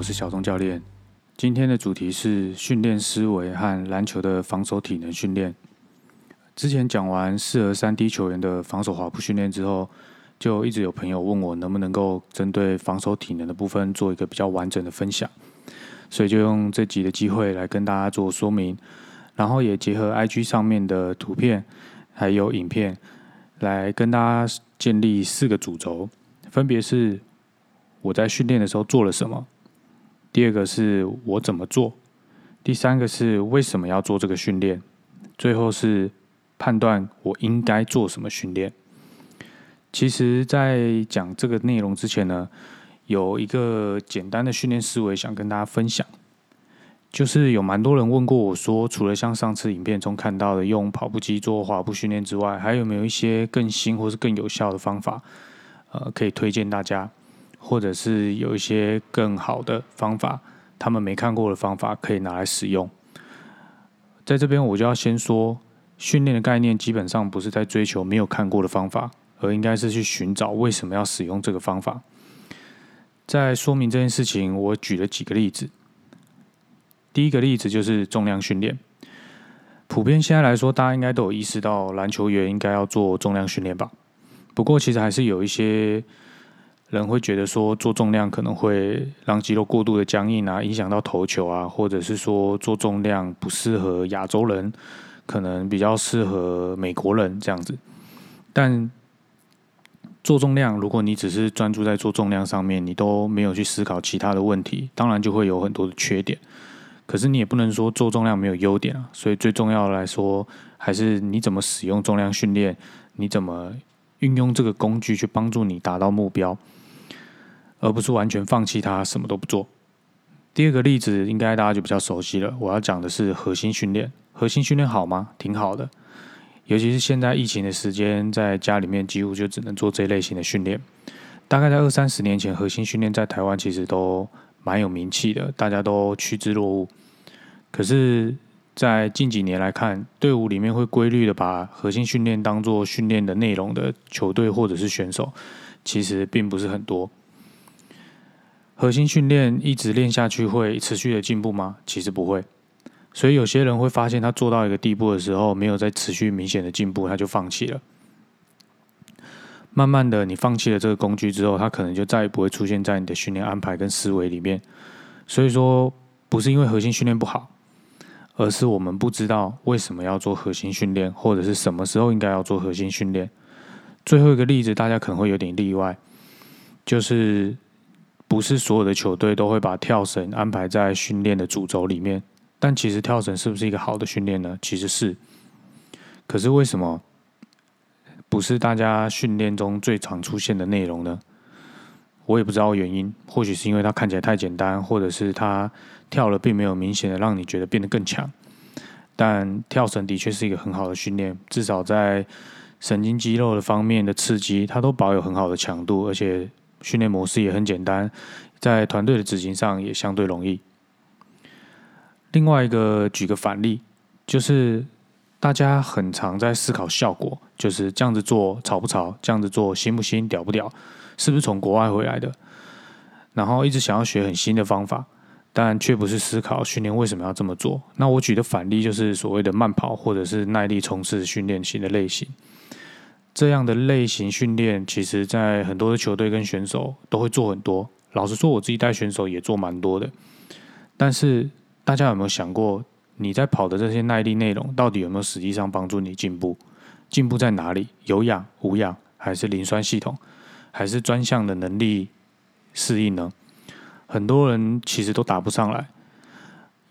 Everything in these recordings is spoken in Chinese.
我是小钟教练。今天的主题是训练思维和篮球的防守体能训练。之前讲完适合三 D 球员的防守滑步训练之后，就一直有朋友问我能不能够针对防守体能的部分做一个比较完整的分享，所以就用这集的机会来跟大家做说明，然后也结合 IG 上面的图片还有影片，来跟大家建立四个主轴，分别是。我在训练的时候做了什么？第二个是我怎么做？第三个是为什么要做这个训练？最后是判断我应该做什么训练。其实，在讲这个内容之前呢，有一个简单的训练思维想跟大家分享，就是有蛮多人问过我说，除了像上次影片中看到的用跑步机做滑步训练之外，还有没有一些更新或是更有效的方法？呃，可以推荐大家。或者是有一些更好的方法，他们没看过的方法可以拿来使用。在这边我就要先说，训练的概念基本上不是在追求没有看过的方法，而应该是去寻找为什么要使用这个方法。在说明这件事情，我举了几个例子。第一个例子就是重量训练。普遍现在来说，大家应该都有意识到，篮球员应该要做重量训练吧？不过其实还是有一些。人会觉得说做重量可能会让肌肉过度的僵硬啊，影响到投球啊，或者是说做重量不适合亚洲人，可能比较适合美国人这样子。但做重量，如果你只是专注在做重量上面，你都没有去思考其他的问题，当然就会有很多的缺点。可是你也不能说做重量没有优点啊。所以最重要的来说，还是你怎么使用重量训练，你怎么运用这个工具去帮助你达到目标。而不是完全放弃它，什么都不做。第二个例子应该大家就比较熟悉了。我要讲的是核心训练。核心训练好吗？挺好的。尤其是现在疫情的时间，在家里面几乎就只能做这类型的训练。大概在二三十年前，核心训练在台湾其实都蛮有名气的，大家都趋之若鹜。可是，在近几年来看，队伍里面会规律的把核心训练当做训练的内容的球队或者是选手，其实并不是很多。核心训练一直练下去会持续的进步吗？其实不会，所以有些人会发现他做到一个地步的时候，没有再持续明显的进步，他就放弃了。慢慢的，你放弃了这个工具之后，他可能就再也不会出现在你的训练安排跟思维里面。所以说，不是因为核心训练不好，而是我们不知道为什么要做核心训练，或者是什么时候应该要做核心训练。最后一个例子，大家可能会有点例外，就是。不是所有的球队都会把跳绳安排在训练的主轴里面，但其实跳绳是不是一个好的训练呢？其实是。可是为什么不是大家训练中最常出现的内容呢？我也不知道原因，或许是因为它看起来太简单，或者是它跳了并没有明显的让你觉得变得更强。但跳绳的确是一个很好的训练，至少在神经肌肉的方面的刺激，它都保有很好的强度，而且。训练模式也很简单，在团队的执行上也相对容易。另外一个举个反例，就是大家很常在思考效果，就是这样子做潮不潮，这样子做新不新，屌不屌，是不是从国外回来的？然后一直想要学很新的方法，但却不是思考训练为什么要这么做。那我举的反例就是所谓的慢跑或者是耐力冲刺训练型的类型。这样的类型训练，其实在很多的球队跟选手都会做很多。老实说，我自己带选手也做蛮多的。但是，大家有没有想过，你在跑的这些耐力内容，到底有没有实际上帮助你进步？进步在哪里？有氧、无氧，还是磷酸系统，还是专项的能力适应呢？很多人其实都答不上来。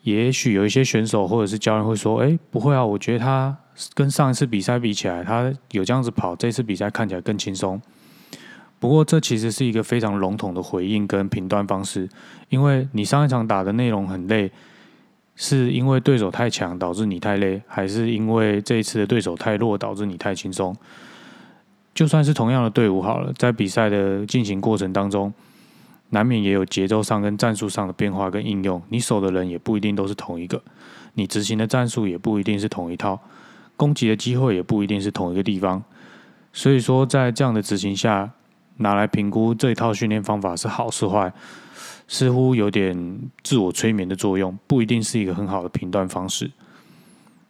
也许有一些选手或者是教练会说：“哎，不会啊，我觉得他。”跟上一次比赛比起来，他有这样子跑，这次比赛看起来更轻松。不过，这其实是一个非常笼统的回应跟评断方式，因为你上一场打的内容很累，是因为对手太强导致你太累，还是因为这一次的对手太弱导致你太轻松？就算是同样的队伍好了，在比赛的进行过程当中，难免也有节奏上跟战术上的变化跟应用，你守的人也不一定都是同一个，你执行的战术也不一定是同一套。攻击的机会也不一定是同一个地方，所以说在这样的执行下，拿来评估这一套训练方法是好是坏，似乎有点自我催眠的作用，不一定是一个很好的评断方式。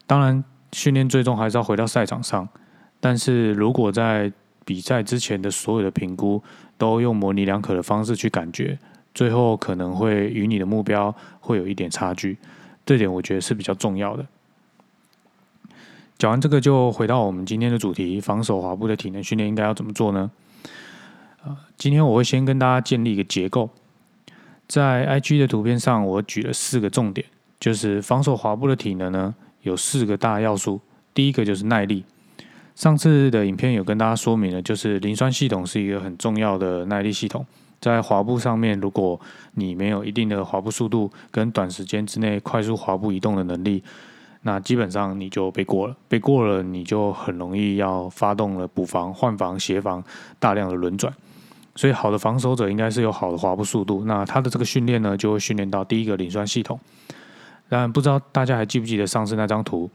当然，训练最终还是要回到赛场上，但是如果在比赛之前的所有的评估都用模棱两可的方式去感觉，最后可能会与你的目标会有一点差距，这点我觉得是比较重要的。讲完这个，就回到我们今天的主题：防守滑步的体能训练应该要怎么做呢？呃，今天我会先跟大家建立一个结构，在 IG 的图片上，我举了四个重点，就是防守滑步的体能呢有四个大要素，第一个就是耐力。上次的影片有跟大家说明了，就是磷酸系统是一个很重要的耐力系统。在滑步上面，如果你没有一定的滑步速度跟短时间之内快速滑步移动的能力，那基本上你就被过了。被过了，你就很容易要发动了补防、换防、协防大量的轮转。所以，好的防守者应该是有好的滑步速度。那他的这个训练呢，就会训练到第一个磷酸系统。但不知道大家还记不记得上次那张图？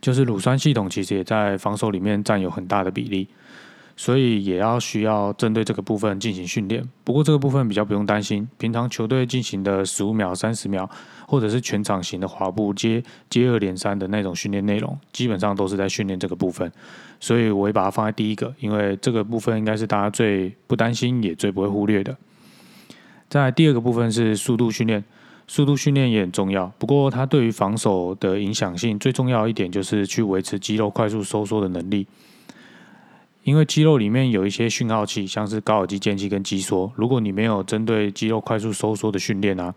就是乳酸系统其实也在防守里面占有很大的比例，所以也要需要针对这个部分进行训练。不过这个部分比较不用担心，平常球队进行的十五秒、三十秒，或者是全场型的滑步接接二连三的那种训练内容，基本上都是在训练这个部分。所以我会把它放在第一个，因为这个部分应该是大家最不担心也最不会忽略的。在第二个部分是速度训练。速度训练也很重要，不过它对于防守的影响性最重要一点就是去维持肌肉快速收缩的能力。因为肌肉里面有一些讯号器，像是高尔基间期跟肌梭，如果你没有针对肌肉快速收缩的训练啊，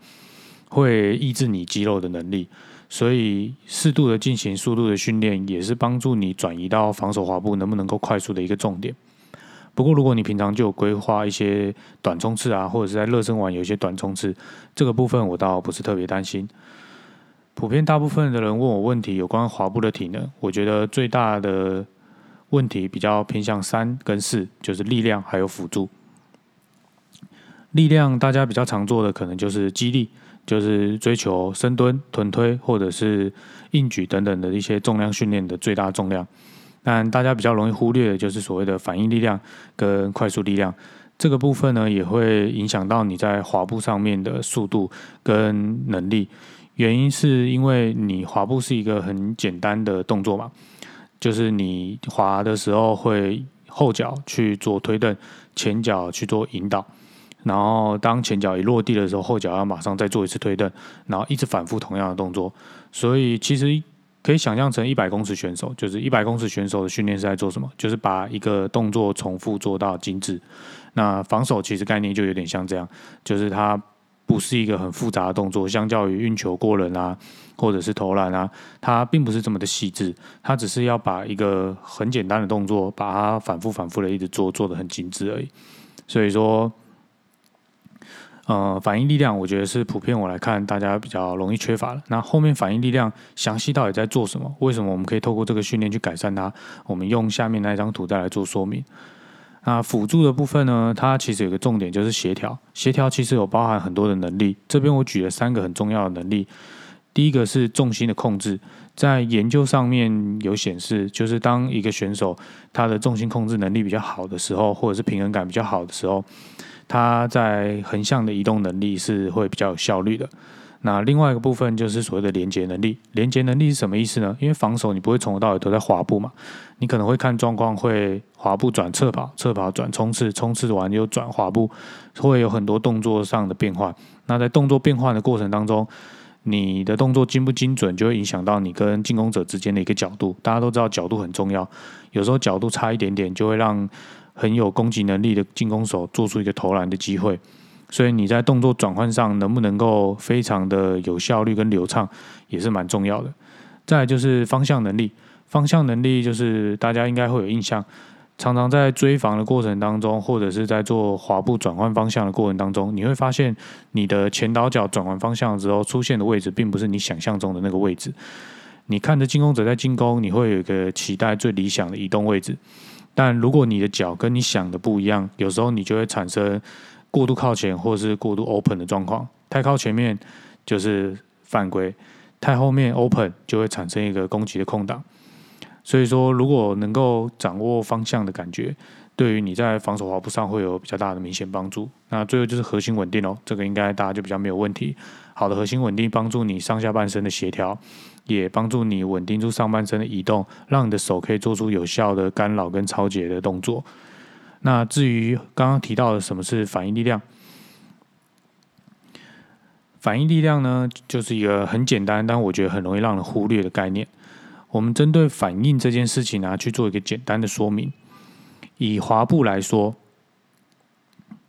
会抑制你肌肉的能力。所以适度的进行速度的训练，也是帮助你转移到防守滑步能不能够快速的一个重点。不过，如果你平常就有规划一些短冲刺啊，或者是在热身完有一些短冲刺，这个部分我倒不是特别担心。普遍大部分的人问我问题有关滑步的体能，我觉得最大的问题比较偏向三跟四，就是力量还有辅助。力量大家比较常做的可能就是肌力，就是追求深蹲、臀推或者是硬举等等的一些重量训练的最大重量。但大家比较容易忽略的就是所谓的反应力量跟快速力量这个部分呢，也会影响到你在滑步上面的速度跟能力。原因是因为你滑步是一个很简单的动作嘛，就是你滑的时候会后脚去做推蹬，前脚去做引导，然后当前脚一落地的时候，后脚要马上再做一次推蹬，然后一直反复同样的动作。所以其实。可以想象成一百公尺选手，就是一百公尺选手的训练是在做什么？就是把一个动作重复做到精致。那防守其实概念就有点像这样，就是他不是一个很复杂的动作，相较于运球过人啊，或者是投篮啊，它并不是这么的细致。它只是要把一个很简单的动作，把它反复反复的一直做，做的很精致而已。所以说。呃，反应力量我觉得是普遍我来看大家比较容易缺乏的。那后面反应力量详细到底在做什么？为什么我们可以透过这个训练去改善它？我们用下面那张图再来做说明。那辅助的部分呢？它其实有个重点就是协调。协调其实有包含很多的能力。这边我举了三个很重要的能力。第一个是重心的控制，在研究上面有显示，就是当一个选手他的重心控制能力比较好的时候，或者是平衡感比较好的时候。他在横向的移动能力是会比较有效率的。那另外一个部分就是所谓的连接能力。连接能力是什么意思呢？因为防守你不会从头到尾都在滑步嘛，你可能会看状况，会滑步转侧跑，侧跑转冲刺，冲刺完又转滑步，会有很多动作上的变换。那在动作变换的过程当中，你的动作精不精准，就会影响到你跟进攻者之间的一个角度。大家都知道角度很重要，有时候角度差一点点，就会让很有攻击能力的进攻手做出一个投篮的机会，所以你在动作转换上能不能够非常的有效率跟流畅，也是蛮重要的。再就是方向能力，方向能力就是大家应该会有印象，常常在追防的过程当中，或者是在做滑步转换方向的过程当中，你会发现你的前倒脚转换方向之后出现的位置，并不是你想象中的那个位置。你看着进攻者在进攻，你会有一个期待最理想的移动位置。但如果你的脚跟你想的不一样，有时候你就会产生过度靠前或者是过度 open 的状况。太靠前面就是犯规，太后面 open 就会产生一个攻击的空档。所以说，如果能够掌握方向的感觉，对于你在防守滑步上会有比较大的明显帮助。那最后就是核心稳定哦，这个应该大家就比较没有问题。好的核心稳定帮助你上下半身的协调，也帮助你稳定住上半身的移动，让你的手可以做出有效的干扰跟超节的动作。那至于刚刚提到的什么是反应力量，反应力量呢，就是一个很简单，但我觉得很容易让人忽略的概念。我们针对反应这件事情呢，去做一个简单的说明。以滑步来说，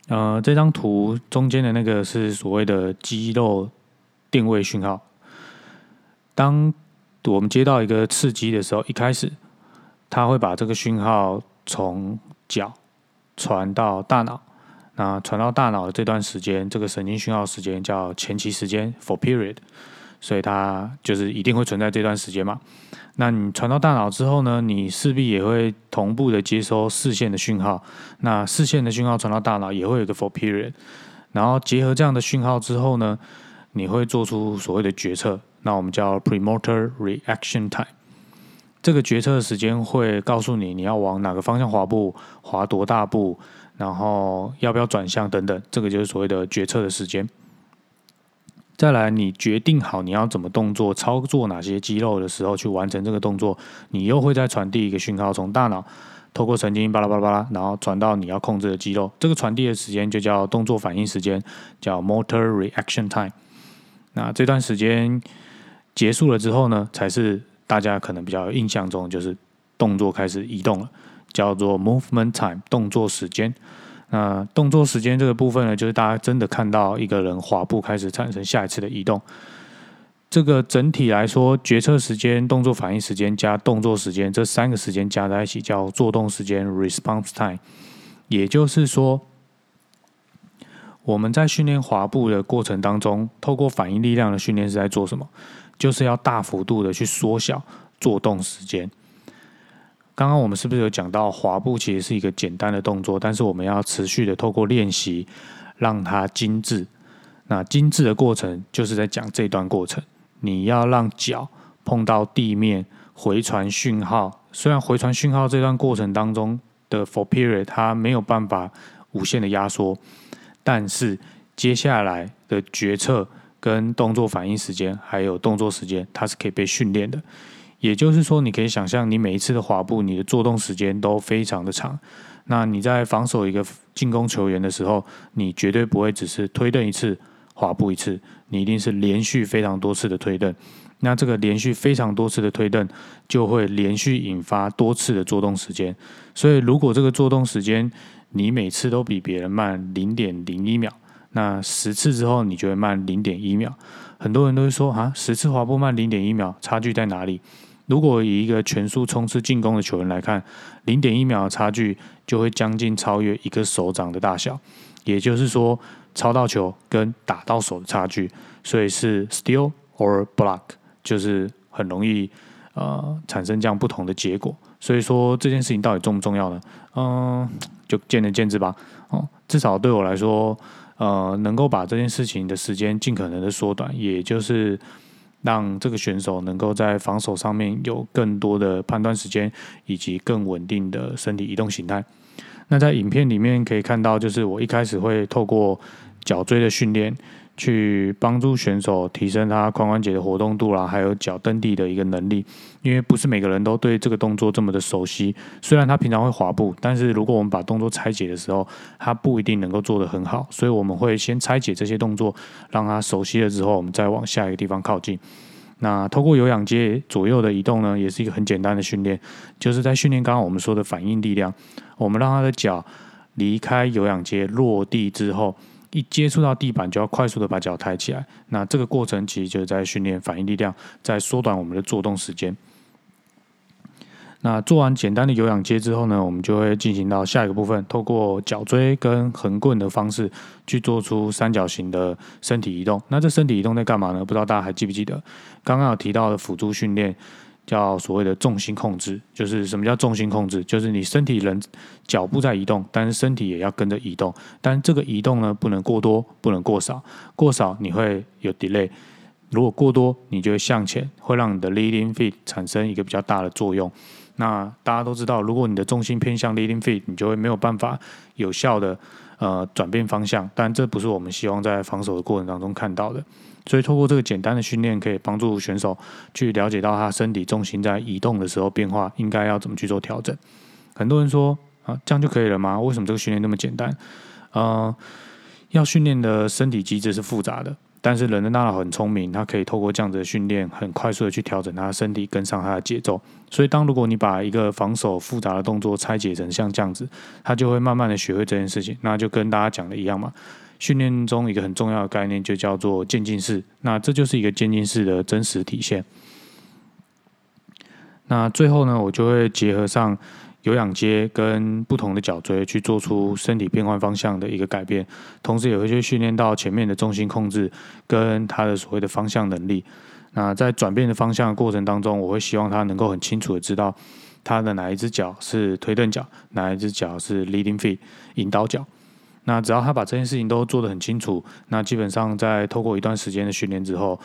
呃，这张图中间的那个是所谓的肌肉定位讯号。当我们接到一个刺激的时候，一开始它会把这个讯号从脚传到大脑。那传到大脑的这段时间，这个神经讯号时间叫前期时间 （for period），所以它就是一定会存在这段时间嘛。那你传到大脑之后呢，你势必也会同步的接收视线的讯号。那视线的讯号传到大脑也会有个 for period，然后结合这样的讯号之后呢，你会做出所谓的决策。那我们叫 premotor reaction time。这个决策的时间会告诉你你要往哪个方向滑步，滑多大步，然后要不要转向等等。这个就是所谓的决策的时间。再来，你决定好你要怎么动作、操作哪些肌肉的时候，去完成这个动作，你又会再传递一个讯号，从大脑透过神经巴拉巴拉巴拉，然后传到你要控制的肌肉。这个传递的时间就叫动作反应时间，叫 motor reaction time。那这段时间结束了之后呢，才是大家可能比较印象中就是动作开始移动了，叫做 movement time，动作时间。那动作时间这个部分呢，就是大家真的看到一个人滑步开始产生下一次的移动。这个整体来说，决策时间、动作反应时间加动作时间这三个时间加在一起叫做动时间 （response time）。也就是说，我们在训练滑步的过程当中，透过反应力量的训练是在做什么？就是要大幅度的去缩小做动时间。刚刚我们是不是有讲到滑步其实是一个简单的动作，但是我们要持续的透过练习让它精致。那精致的过程就是在讲这段过程，你要让脚碰到地面回传讯号。虽然回传讯号这段过程当中的 for period 它没有办法无限的压缩，但是接下来的决策跟动作反应时间还有动作时间，它是可以被训练的。也就是说，你可以想象，你每一次的滑步，你的做动时间都非常的长。那你在防守一个进攻球员的时候，你绝对不会只是推蹬一次、滑步一次，你一定是连续非常多次的推蹬。那这个连续非常多次的推蹬，就会连续引发多次的做动时间。所以，如果这个做动时间你每次都比别人慢零点零一秒，那十次之后你就会慢零点一秒。很多人都会说啊，十次滑步慢零点一秒，差距在哪里？如果以一个全速冲刺进攻的球员来看，零点一秒的差距就会将近超越一个手掌的大小，也就是说，超到球跟打到手的差距，所以是 steal or block，就是很容易呃产生这样不同的结果。所以说这件事情到底重不重要呢？嗯，就见仁见智吧。哦，至少对我来说，呃，能够把这件事情的时间尽可能的缩短，也就是。让这个选手能够在防守上面有更多的判断时间，以及更稳定的身体移动形态。那在影片里面可以看到，就是我一开始会透过脚椎的训练。去帮助选手提升他髋关节的活动度啦，还有脚蹬地的一个能力。因为不是每个人都对这个动作这么的熟悉。虽然他平常会滑步，但是如果我们把动作拆解的时候，他不一定能够做得很好。所以我们会先拆解这些动作，让他熟悉了之后，我们再往下一个地方靠近。那透过有氧阶左右的移动呢，也是一个很简单的训练，就是在训练刚刚我们说的反应力量。我们让他的脚离开有氧阶落地之后。一接触到地板，就要快速的把脚抬起来。那这个过程其实就是在训练反应力量，在缩短我们的做动时间。那做完简单的有氧接之后呢，我们就会进行到下一个部分，透过脚椎跟横棍的方式去做出三角形的身体移动。那这身体移动在干嘛呢？不知道大家还记不记得刚刚有提到的辅助训练？叫所谓的重心控制，就是什么叫重心控制？就是你身体人脚步在移动，但是身体也要跟着移动。但这个移动呢，不能过多，不能过少。过少你会有 delay，如果过多，你就会向前，会让你的 leading feet 产生一个比较大的作用。那大家都知道，如果你的重心偏向 leading feet，你就会没有办法有效的呃转变方向。但这不是我们希望在防守的过程当中看到的。所以，透过这个简单的训练，可以帮助选手去了解到他身体重心在移动的时候变化，应该要怎么去做调整。很多人说啊，这样就可以了吗？为什么这个训练那么简单？呃，要训练的身体机制是复杂的。但是人的大脑很聪明，它可以透过这样子的训练，很快速的去调整他的身体，跟上他的节奏。所以，当如果你把一个防守复杂的动作拆解成像这样子，他就会慢慢的学会这件事情。那就跟大家讲的一样嘛，训练中一个很重要的概念就叫做渐进式。那这就是一个渐进式的真实体现。那最后呢，我就会结合上。有氧接跟不同的脚椎去做出身体变换方向的一个改变，同时也会去训练到前面的重心控制跟他的所谓的方向能力。那在转变的方向过程当中，我会希望他能够很清楚的知道他的哪一只脚是推蹬脚，哪一只脚是 leading feet 引导脚。那只要他把这件事情都做得很清楚，那基本上在透过一段时间的训练之后，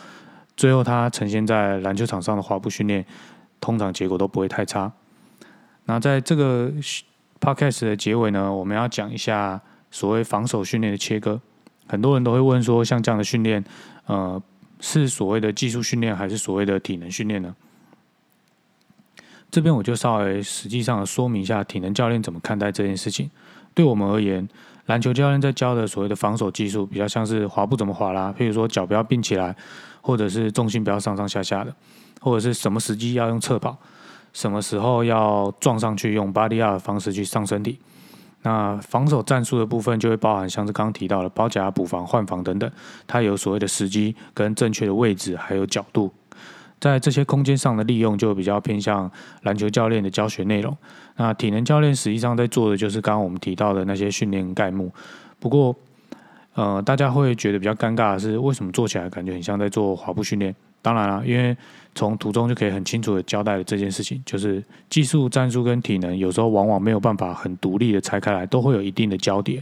最后他呈现在篮球场上的滑步训练，通常结果都不会太差。那在这个 podcast 的结尾呢，我们要讲一下所谓防守训练的切割。很多人都会问说，像这样的训练，呃，是所谓的技术训练还是所谓的体能训练呢？这边我就稍微实际上说明一下，体能教练怎么看待这件事情。对我们而言，篮球教练在教的所谓的防守技术，比较像是滑步怎么滑啦，譬如说脚不要并起来，或者是重心不要上上下下的，或者是什么时机要用侧跑。什么时候要撞上去用 body up 的方式去上身体？那防守战术的部分就会包含像是刚刚提到的包夹、补防、换防等等，它有所谓的时机跟正确的位置还有角度，在这些空间上的利用就比较偏向篮球教练的教学内容。那体能教练实际上在做的就是刚刚我们提到的那些训练概目。不过，呃，大家会觉得比较尴尬的是，为什么做起来感觉很像在做滑步训练？当然了，因为从图中就可以很清楚的交代了这件事情，就是技术、战术跟体能有时候往往没有办法很独立的拆开来，都会有一定的交叠。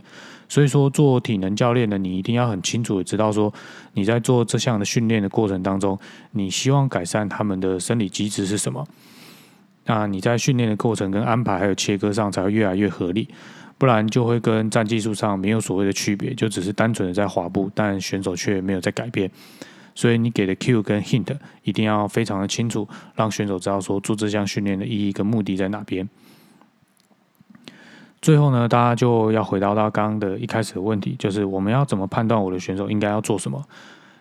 所以说，做体能教练的你一定要很清楚的知道说，你在做这项的训练的过程当中，你希望改善他们的生理机制是什么？那你在训练的过程跟安排还有切割上才会越来越合理，不然就会跟战技术上没有所谓的区别，就只是单纯的在滑步，但选手却没有在改变。所以你给的 Q 跟 hint 一定要非常的清楚，让选手知道说做这项训练的意义跟目的在哪边。最后呢，大家就要回答到刚刚的一开始的问题，就是我们要怎么判断我的选手应该要做什么？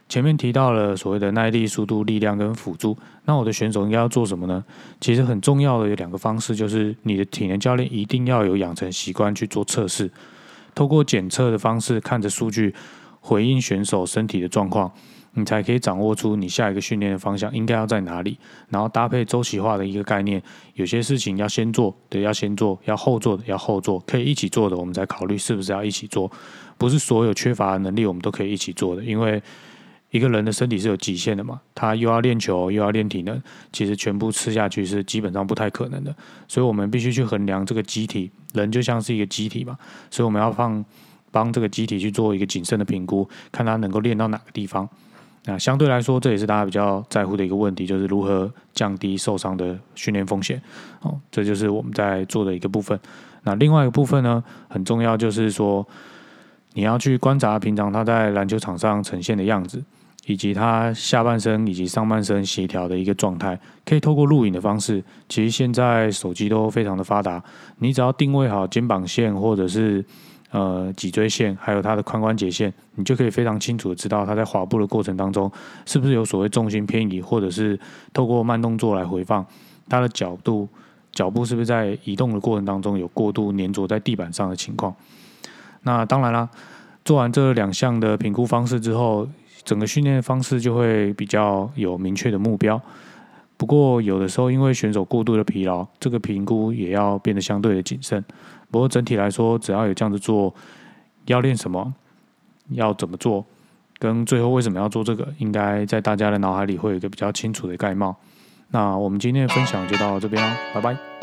前面提到了所谓的耐力、速度、力量跟辅助，那我的选手应该要做什么呢？其实很重要的有两个方式，就是你的体能教练一定要有养成习惯去做测试，透过检测的方式看着数据回应选手身体的状况。你才可以掌握出你下一个训练的方向应该要在哪里，然后搭配周期化的一个概念，有些事情要先做的要先做，要后做的要后做，可以一起做的我们再考虑是不是要一起做，不是所有缺乏能力我们都可以一起做的，因为一个人的身体是有极限的嘛，他又要练球又要练体能，其实全部吃下去是基本上不太可能的，所以我们必须去衡量这个机体，人就像是一个机体嘛，所以我们要放帮这个机体去做一个谨慎的评估，看他能够练到哪个地方。那相对来说，这也是大家比较在乎的一个问题，就是如何降低受伤的训练风险。哦，这就是我们在做的一个部分。那另外一个部分呢，很重要，就是说你要去观察平常他在篮球场上呈现的样子，以及他下半身以及上半身协调的一个状态，可以透过录影的方式。其实现在手机都非常的发达，你只要定位好肩膀线或者是。呃，脊椎线还有它的髋关节线，你就可以非常清楚的知道它在滑步的过程当中是不是有所谓重心偏移，或者是透过慢动作来回放它的角度，脚步是不是在移动的过程当中有过度粘着在地板上的情况。那当然啦，做完这两项的评估方式之后，整个训练方式就会比较有明确的目标。不过有的时候因为选手过度的疲劳，这个评估也要变得相对的谨慎。不过整体来说，只要有这样子做，要练什么，要怎么做，跟最后为什么要做这个，应该在大家的脑海里会有一个比较清楚的概貌。那我们今天的分享就到这边了，拜拜。